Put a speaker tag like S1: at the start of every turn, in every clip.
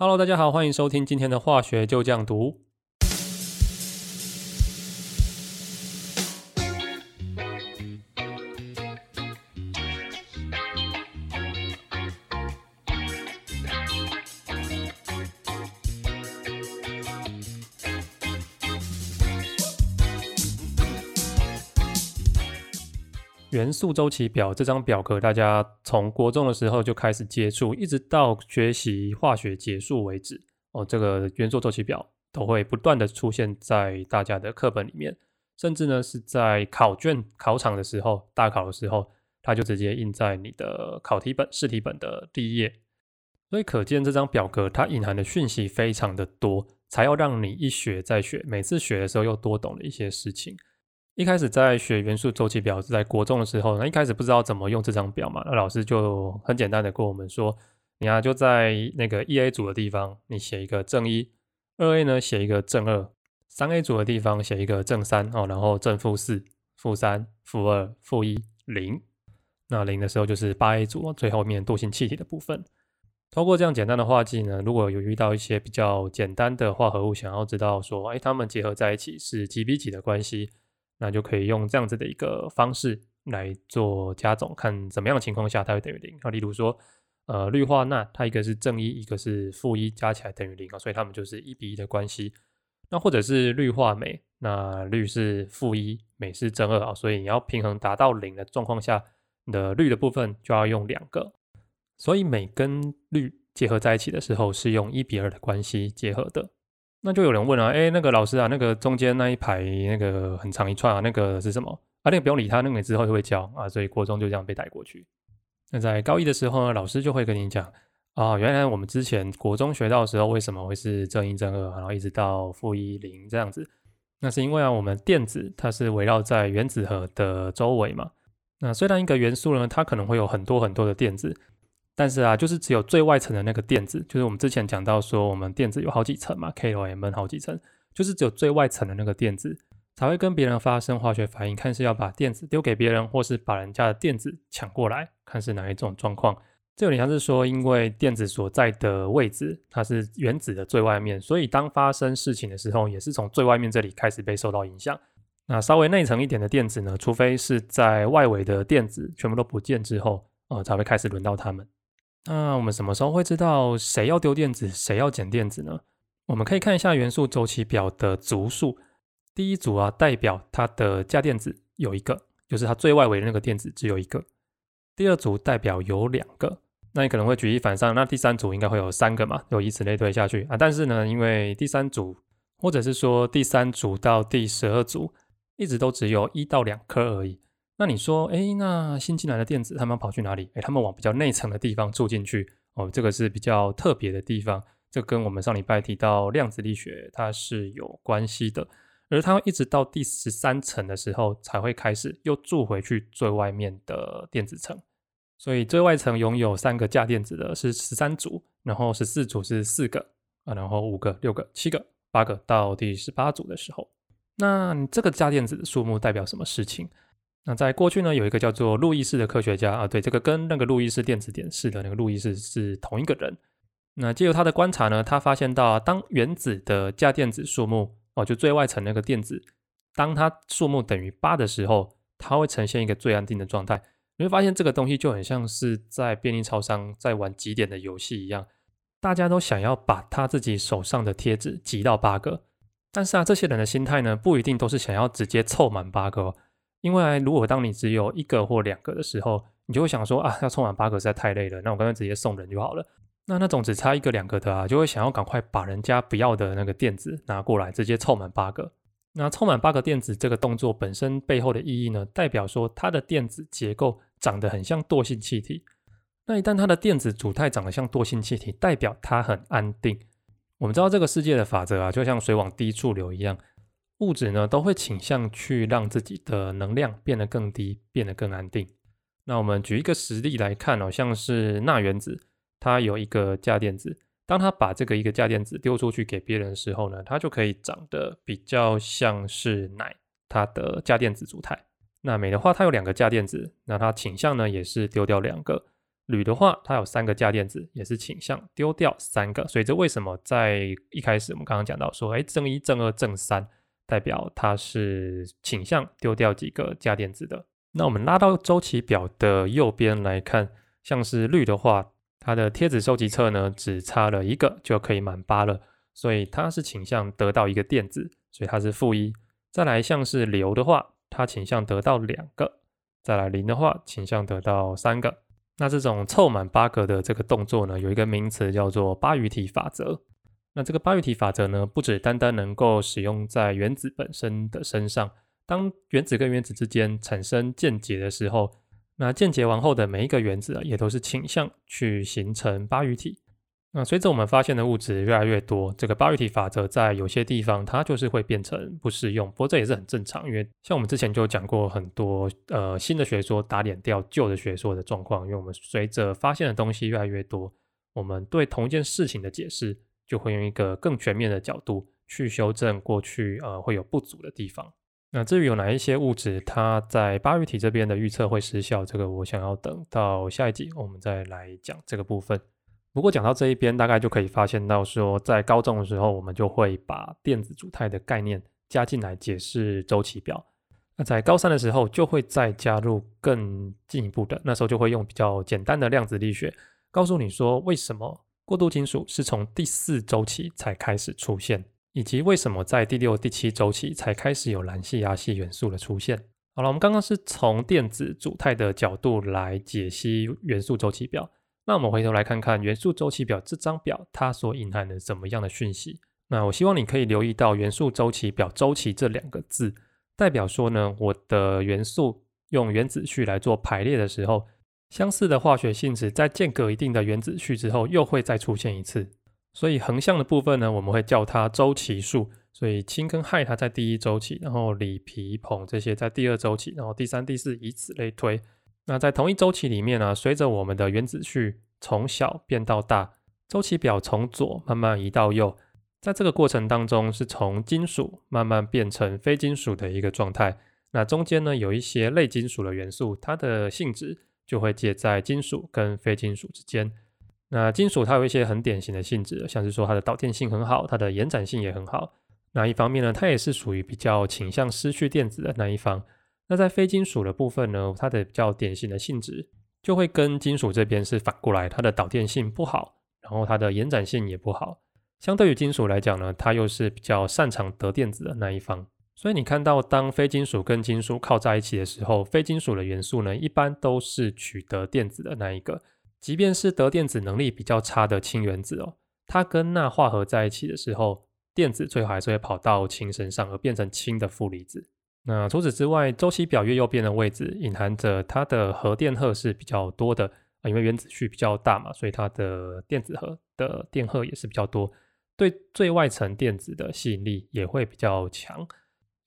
S1: Hello，大家好，欢迎收听今天的化学就酱读。元素周期表这张表格，大家从国中的时候就开始接触，一直到学习化学结束为止。哦，这个元素周期表都会不断的出现在大家的课本里面，甚至呢是在考卷考场的时候，大考的时候，它就直接印在你的考题本、试题本的第一页。所以可见这张表格它隐含的讯息非常的多，才要让你一学再学，每次学的时候又多懂了一些事情。一开始在学元素周期表是在国中的时候，那一开始不知道怎么用这张表嘛，那老师就很简单的跟我们说，你啊就在那个一 A 组的地方，你写一个正一，二 A 呢写一个正二，三 A 组的地方写一个正三哦，然后正负四、负三、负二、负一、零，那零的时候就是八 A 组最后面惰性气体的部分。通过这样简单的画记呢，如果有遇到一些比较简单的化合物，想要知道说，哎，它们结合在一起是几比几的关系。那就可以用这样子的一个方式来做加总，看怎么样的情况下它会等于零啊。例如说，呃，氯化钠它一个是正一，一个是负一，加起来等于零啊，所以它们就是一比一的关系。那或者是氯化镁，那氯是负一，镁是正二啊，所以你要平衡达到零的状况下，你的氯的部分就要用两个。所以镁跟氯结合在一起的时候是用一比二的关系结合的。那就有人问啊，哎，那个老师啊，那个中间那一排那个很长一串啊，那个是什么？啊，那个不用理他，那个之后就会教啊，所以国中就这样被带过去。那在高一的时候呢，老师就会跟你讲啊，原来我们之前国中学到的时候，为什么会是正一正二，然后一直到负一零这样子？那是因为啊，我们电子它是围绕在原子核的周围嘛。那虽然一个元素呢，它可能会有很多很多的电子。但是啊，就是只有最外层的那个电子，就是我们之前讲到说，我们电子有好几层嘛，K、L、M、好几层，就是只有最外层的那个电子才会跟别人发生化学反应，看是要把电子丢给别人，或是把人家的电子抢过来，看是哪一种状况。这有点像是说，因为电子所在的位置它是原子的最外面，所以当发生事情的时候，也是从最外面这里开始被受到影响。那稍微内层一点的电子呢，除非是在外围的电子全部都不见之后，呃，才会开始轮到它们。那我们什么时候会知道谁要丢电子，谁要捡电子呢？我们可以看一下元素周期表的组数。第一组啊，代表它的价电子有一个，就是它最外围的那个电子只有一个。第二组代表有两个，那你可能会举一反三，那第三组应该会有三个嘛？就以此类推下去啊。但是呢，因为第三组，或者是说第三组到第十二组，一直都只有一到两颗而已。那你说，哎，那新进来的电子他们跑去哪里？哎，他们往比较内层的地方住进去哦，这个是比较特别的地方。这跟我们上礼拜提到量子力学它是有关系的，而它一直到第十三层的时候才会开始又住回去最外面的电子层。所以最外层拥有三个价电子的是十三组，然后十四组是四个啊，然后五个、六个、七个、八个到第十八组的时候，那这个价电子的数目代表什么事情？那在过去呢，有一个叫做路易斯的科学家啊，对，这个跟那个路易斯电子点式的那个路易斯是同一个人。那借由他的观察呢，他发现到，当原子的价电子数目哦，就最外层那个电子，当它数目等于八的时候，它会呈现一个最安定的状态。你会发现这个东西就很像是在便利超商在玩几点的游戏一样，大家都想要把他自己手上的贴纸集到八个，但是啊，这些人的心态呢，不一定都是想要直接凑满八个。因为如果当你只有一个或两个的时候，你就会想说啊，要充满八个实在太累了，那我干脆直接送人就好了。那那种只差一个两个的啊，就会想要赶快把人家不要的那个电子拿过来，直接凑满八个。那凑满八个电子这个动作本身背后的意义呢，代表说它的电子结构长得很像惰性气体。那一旦它的电子组态长得像惰性气体，代表它很安定。我们知道这个世界的法则啊，就像水往低处流一样。物质呢都会倾向去让自己的能量变得更低，变得更安定。那我们举一个实例来看哦，像是钠原子，它有一个价电子，当它把这个一个价电子丢出去给别人的时候呢，它就可以长得比较像是氖，它的价电子组态。那镁的话，它有两个价电子，那它倾向呢也是丢掉两个。铝的话，它有三个价电子，也是倾向丢掉三个。所以这为什么在一开始我们刚刚讲到说，哎，正一、正二、正三，代表它是倾向丢掉几个价电子的。那我们拉到周期表的右边来看，像是氯的话，它的贴纸收集册呢只差了一个就可以满八了，所以它是倾向得到一个电子，所以它是负一。再来像是硫的话，它倾向得到两个；再来磷的话，倾向得到三个。那这种凑满八个的这个动作呢，有一个名词叫做八隅体法则。那这个八隅体法则呢，不只单单能够使用在原子本身的身上。当原子跟原子之间产生键结的时候，那键结完后的每一个原子啊，也都是倾向去形成八隅体。那随着我们发现的物质越来越多，这个八隅体法则在有些地方它就是会变成不适用。不过这也是很正常，因为像我们之前就讲过很多呃新的学说打脸掉旧的学说的状况。因为我们随着发现的东西越来越多，我们对同一件事情的解释就会用一个更全面的角度去修正过去呃会有不足的地方。那至于有哪一些物质，它在八隅体这边的预测会失效，这个我想要等到下一集我们再来讲这个部分。不过讲到这一边，大概就可以发现到说，在高中的时候，我们就会把电子组态的概念加进来解释周期表。那在高三的时候，就会再加入更进一步的，那时候就会用比较简单的量子力学，告诉你说为什么过渡金属是从第四周期才开始出现。以及为什么在第六、第七周期才开始有蓝系、亚系元素的出现？好了，我们刚刚是从电子组态的角度来解析元素周期表。那我们回头来看看元素周期表这张表，它所隐含的怎么样的讯息？那我希望你可以留意到元素周期表“周期”这两个字，代表说呢，我的元素用原子序来做排列的时候，相似的化学性质在间隔一定的原子序之后，又会再出现一次。所以横向的部分呢，我们会叫它周期数。所以氢跟氦它在第一周期，然后锂、铍、硼这些在第二周期，然后第三、第四以此类推。那在同一周期里面呢，随着我们的原子序从小变到大，周期表从左慢慢移到右，在这个过程当中是从金属慢慢变成非金属的一个状态。那中间呢有一些类金属的元素，它的性质就会介在金属跟非金属之间。那金属它有一些很典型的性质，像是说它的导电性很好，它的延展性也很好。那一方面呢，它也是属于比较倾向失去电子的那一方。那在非金属的部分呢，它的比较典型的性质就会跟金属这边是反过来，它的导电性不好，然后它的延展性也不好。相对于金属来讲呢，它又是比较擅长得电子的那一方。所以你看到当非金属跟金属靠在一起的时候，非金属的元素呢，一般都是取得电子的那一个。即便是得电子能力比较差的氢原子哦，它跟钠化合在一起的时候，电子最后还是会跑到氢身上，而变成氢的负离子。那除此之外，周期表越右边的位置隐含着它的核电荷是比较多的啊，因为原子序比较大嘛，所以它的电子核的电荷也是比较多，对最外层电子的吸引力也会比较强。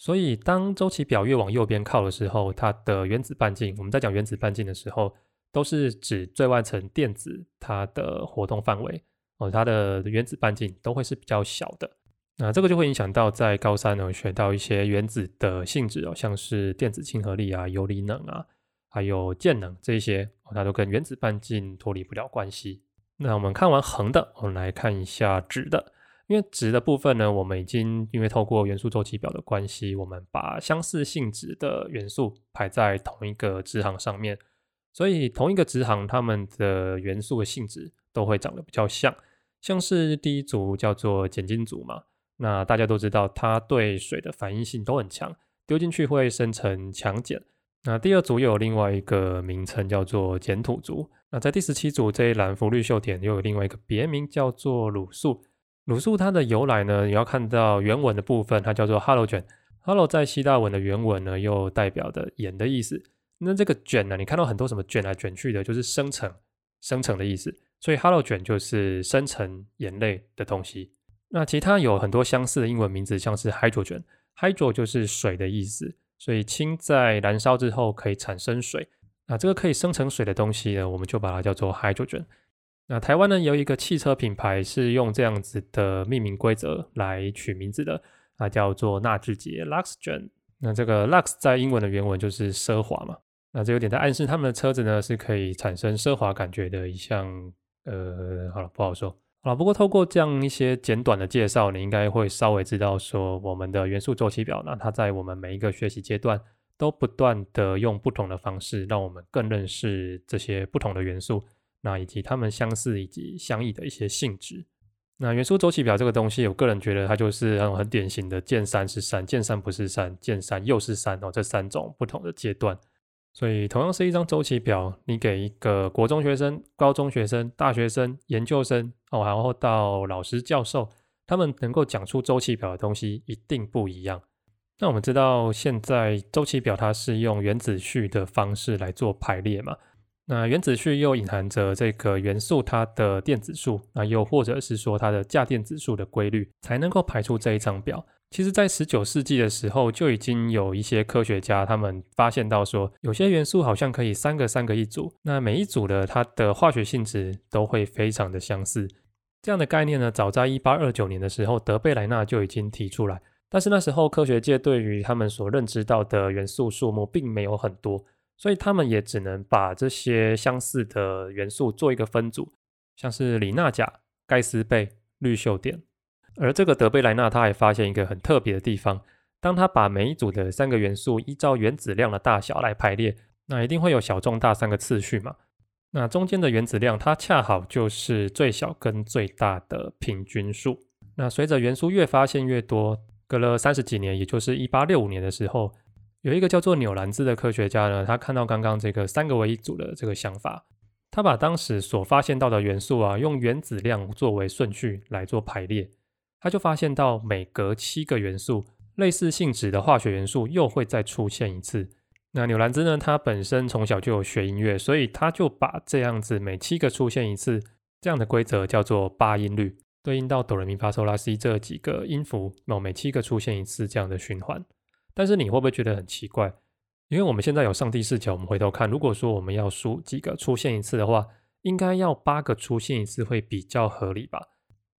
S1: 所以当周期表越往右边靠的时候，它的原子半径，我们在讲原子半径的时候。都是指最外层电子它的活动范围哦，它的原子半径都会是比较小的。那这个就会影响到在高三呢学到一些原子的性质哦，像是电子亲和力啊、游离能啊，还有键能这些，它都跟原子半径脱离不了关系。那我们看完横的，我们来看一下直的。因为值的部分呢，我们已经因为透过元素周期表的关系，我们把相似性质的元素排在同一个直行上面。所以同一个直行，它们的元素的性质都会长得比较像，像是第一组叫做碱金组嘛，那大家都知道它对水的反应性都很强，丢进去会生成强碱。那第二组又有另外一个名称叫做碱土族。那在第十七组这一栏氟氯溴碘又有另外一个别名叫做卤素。卤素它的由来呢，你要看到原文的部分，它叫做 halogen。halo 在希腊文的原文呢，又代表的盐的意思。那这个卷呢？你看到很多什么卷来卷去的，就是生成、生成的意思。所以 hello 卷就是生成眼泪的东西。那其他有很多相似的英文名字，像是 hydrogen，hydro 就是水的意思。所以氢在燃烧之后可以产生水。那这个可以生成水的东西呢，我们就把它叫做 hydrogen。那台湾呢有一个汽车品牌是用这样子的命名规则来取名字的，它叫做纳智捷 （Luxgen）。那这个 lux 在英文的原文就是奢华嘛。那这有点在暗示他们的车子呢是可以产生奢华感觉的一项，呃，好了，不好说。好了，不过透过这样一些简短的介绍，你应该会稍微知道说我们的元素周期表，那它在我们每一个学习阶段都不断的用不同的方式，让我们更认识这些不同的元素，那以及它们相似以及相异的一些性质。那元素周期表这个东西，我个人觉得它就是很很典型的见山是山，见山不是山，见山又是山哦，这三种不同的阶段。所以，同样是一张周期表，你给一个国中学生、高中学生、大学生、研究生哦，然后到老师、教授，他们能够讲出周期表的东西一定不一样。那我们知道，现在周期表它是用原子序的方式来做排列嘛？那原子序又隐含着这个元素它的电子数，那又或者是说它的价电子数的规律，才能够排出这一张表。其实，在十九世纪的时候，就已经有一些科学家他们发现到说，有些元素好像可以三个三个一组，那每一组的它的化学性质都会非常的相似。这样的概念呢，早在一八二九年的时候，德贝莱纳就已经提出来。但是那时候科学界对于他们所认知到的元素数目并没有很多，所以他们也只能把这些相似的元素做一个分组，像是里钠钾、盖斯钡、氯溴碘。而这个德贝莱纳他还发现一个很特别的地方，当他把每一组的三个元素依照原子量的大小来排列，那一定会有小、中、大三个次序嘛？那中间的原子量它恰好就是最小跟最大的平均数。那随着元素越发现越多，隔了三十几年，也就是一八六五年的时候，有一个叫做纽兰兹的科学家呢，他看到刚刚这个三个为一组的这个想法，他把当时所发现到的元素啊，用原子量作为顺序来做排列。他就发现到每隔七个元素，类似性质的化学元素又会再出现一次。那纽兰兹呢？他本身从小就有学音乐，所以他就把这样子每七个出现一次这样的规则叫做八音律，对应到哆来咪发嗦拉西这几个音符，哦，每七个出现一次这样的循环。但是你会不会觉得很奇怪？因为我们现在有上帝视角，我们回头看，如果说我们要数几个出现一次的话，应该要八个出现一次会比较合理吧？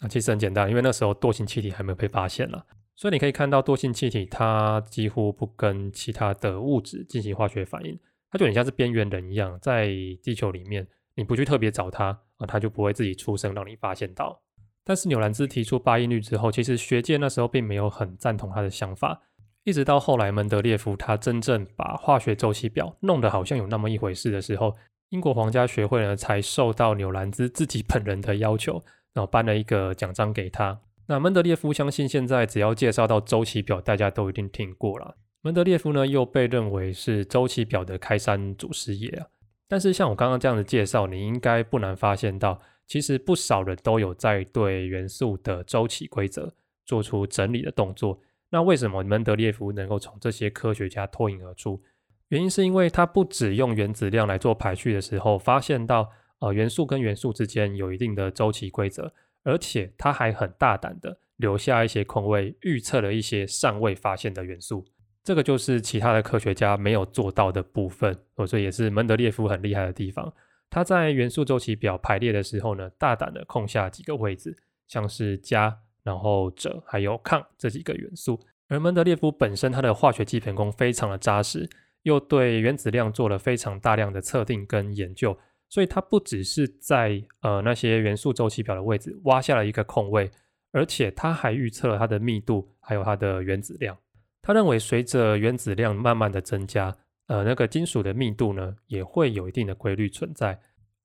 S1: 那其实很简单，因为那时候惰性气体还没有被发现了，所以你可以看到惰性气体它几乎不跟其他的物质进行化学反应，它就很像是边缘人一样，在地球里面你不去特别找它啊，它就不会自己出生让你发现到。但是纽兰兹提出八音律之后，其实学界那时候并没有很赞同他的想法，一直到后来门德列夫他真正把化学周期表弄得好像有那么一回事的时候，英国皇家学会呢才受到纽兰兹自己本人的要求。然后颁了一个奖章给他。那门德列夫相信，现在只要介绍到周期表，大家都一定听过了。门德列夫呢，又被认为是周期表的开山祖师爷啊。但是像我刚刚这样的介绍，你应该不难发现到，其实不少人都有在对元素的周期规则做出整理的动作。那为什么门德列夫能够从这些科学家脱颖而出？原因是因为他不只用原子量来做排序的时候，发现到。呃，元素跟元素之间有一定的周期规则，而且他还很大胆的留下一些空位，预测了一些尚未发现的元素。这个就是其他的科学家没有做到的部分，所以也是门德列夫很厉害的地方。他在元素周期表排列的时候呢，大胆的空下几个位置，像是加、然后锗还有抗这几个元素。而门德列夫本身他的化学基本功非常的扎实，又对原子量做了非常大量的测定跟研究。所以它不只是在呃那些元素周期表的位置挖下了一个空位，而且它还预测了它的密度，还有它的原子量。他认为随着原子量慢慢的增加，呃那个金属的密度呢也会有一定的规律存在。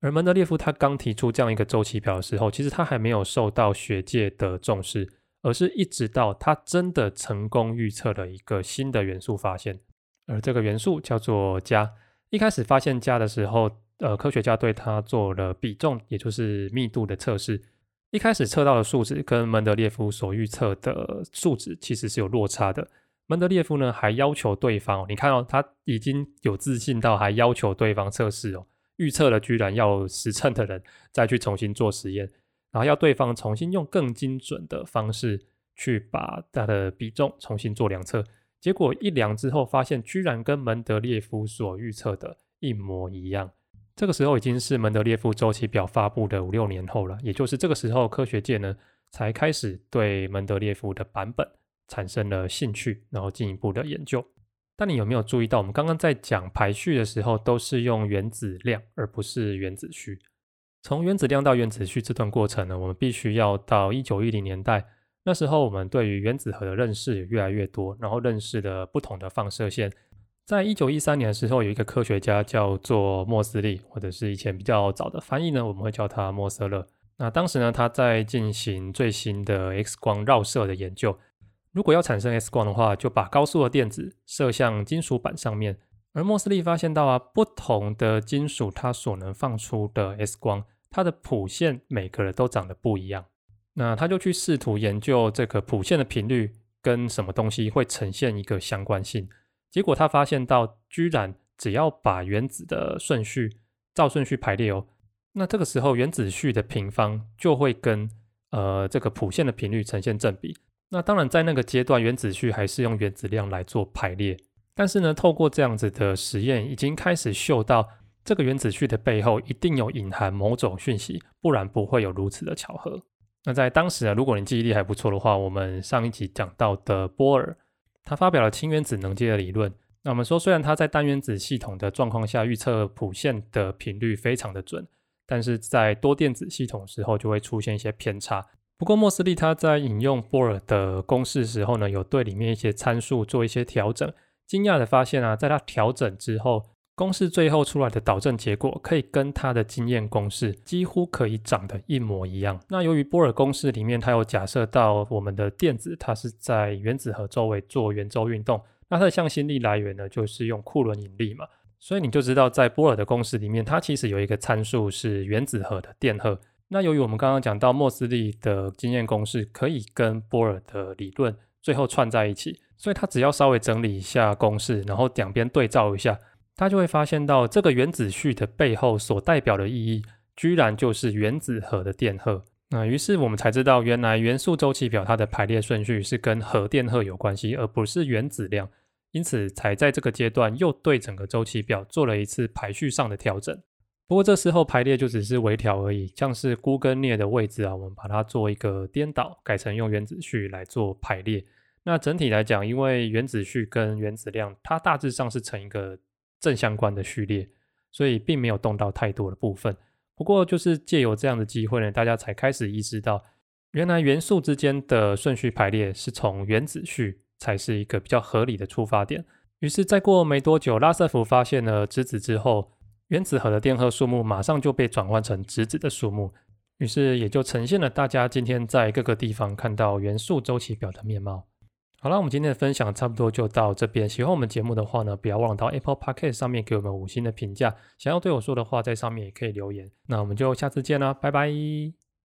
S1: 而门德列夫他刚提出这样一个周期表的时候，其实他还没有受到学界的重视，而是一直到他真的成功预测了一个新的元素发现，而这个元素叫做镓。一开始发现镓的时候。呃，科学家对它做了比重，也就是密度的测试。一开始测到的数值跟门德列夫所预测的数值其实是有落差的。门德列夫呢还要求对方，你看哦，他已经有自信到还要求对方测试哦，预测了居然要实称的人再去重新做实验，然后要对方重新用更精准的方式去把它的比重重新做量测。结果一量之后，发现居然跟门德列夫所预测的一模一样。这个时候已经是门德列夫周期表发布的五六年后了，也就是这个时候，科学界呢才开始对门德列夫的版本产生了兴趣，然后进一步的研究。但你有没有注意到，我们刚刚在讲排序的时候，都是用原子量，而不是原子序。从原子量到原子序这段过程呢，我们必须要到一九一零年代，那时候我们对于原子核的认识也越来越多，然后认识的不同的放射线。在一九一三年的时候，有一个科学家叫做莫斯利，或者是以前比较早的翻译呢，我们会叫他莫瑟勒。那当时呢，他在进行最新的 X 光绕射的研究。如果要产生 X 光的话，就把高速的电子射向金属板上面。而莫斯利发现到啊，不同的金属它所能放出的 X 光，它的谱线每个人都长得不一样。那他就去试图研究这个谱线的频率跟什么东西会呈现一个相关性。结果他发现到，居然只要把原子的顺序照顺序排列哦，那这个时候原子序的平方就会跟呃这个谱线的频率呈现正比。那当然，在那个阶段，原子序还是用原子量来做排列。但是呢，透过这样子的实验，已经开始嗅到这个原子序的背后一定有隐含某种讯息，不然不会有如此的巧合。那在当时啊，如果你记忆力还不错的话，我们上一集讲到的波尔，他发表了氢原子能阶的理论。那我们说，虽然他在单原子系统的状况下预测谱线的频率非常的准，但是在多电子系统时候就会出现一些偏差。不过，莫斯利他在引用波尔的公式时候呢，有对里面一些参数做一些调整。惊讶的发现啊，在他调整之后，公式最后出来的导正结果可以跟他的经验公式几乎可以长得一模一样。那由于波尔公式里面它有假设到我们的电子它是在原子核周围做圆周运动，那它的向心力来源呢就是用库伦引力嘛，所以你就知道在波尔的公式里面，它其实有一个参数是原子核的电荷。那由于我们刚刚讲到莫斯利的经验公式可以跟波尔的理论最后串在一起，所以他只要稍微整理一下公式，然后两边对照一下，他就会发现到这个原子序的背后所代表的意义，居然就是原子核的电荷。那于是我们才知道，原来元素周期表它的排列顺序是跟核电荷有关系，而不是原子量，因此才在这个阶段又对整个周期表做了一次排序上的调整。不过这时候排列就只是微调而已，像是钴跟镍的位置啊，我们把它做一个颠倒，改成用原子序来做排列。那整体来讲，因为原子序跟原子量它大致上是成一个正相关的序列，所以并没有动到太多的部分。不过就是借由这样的机会呢，大家才开始意识到，原来元素之间的顺序排列是从原子序才是一个比较合理的出发点。于是再过没多久，拉瑟福发现了质子之后。原子核的电荷数目马上就被转换成质子的数目，于是也就呈现了大家今天在各个地方看到元素周期表的面貌。好了，我们今天的分享差不多就到这边。喜欢我们节目的话呢，不要忘到 Apple Podcast 上面给我们五星的评价。想要对我说的话，在上面也可以留言。那我们就下次见啦，拜拜。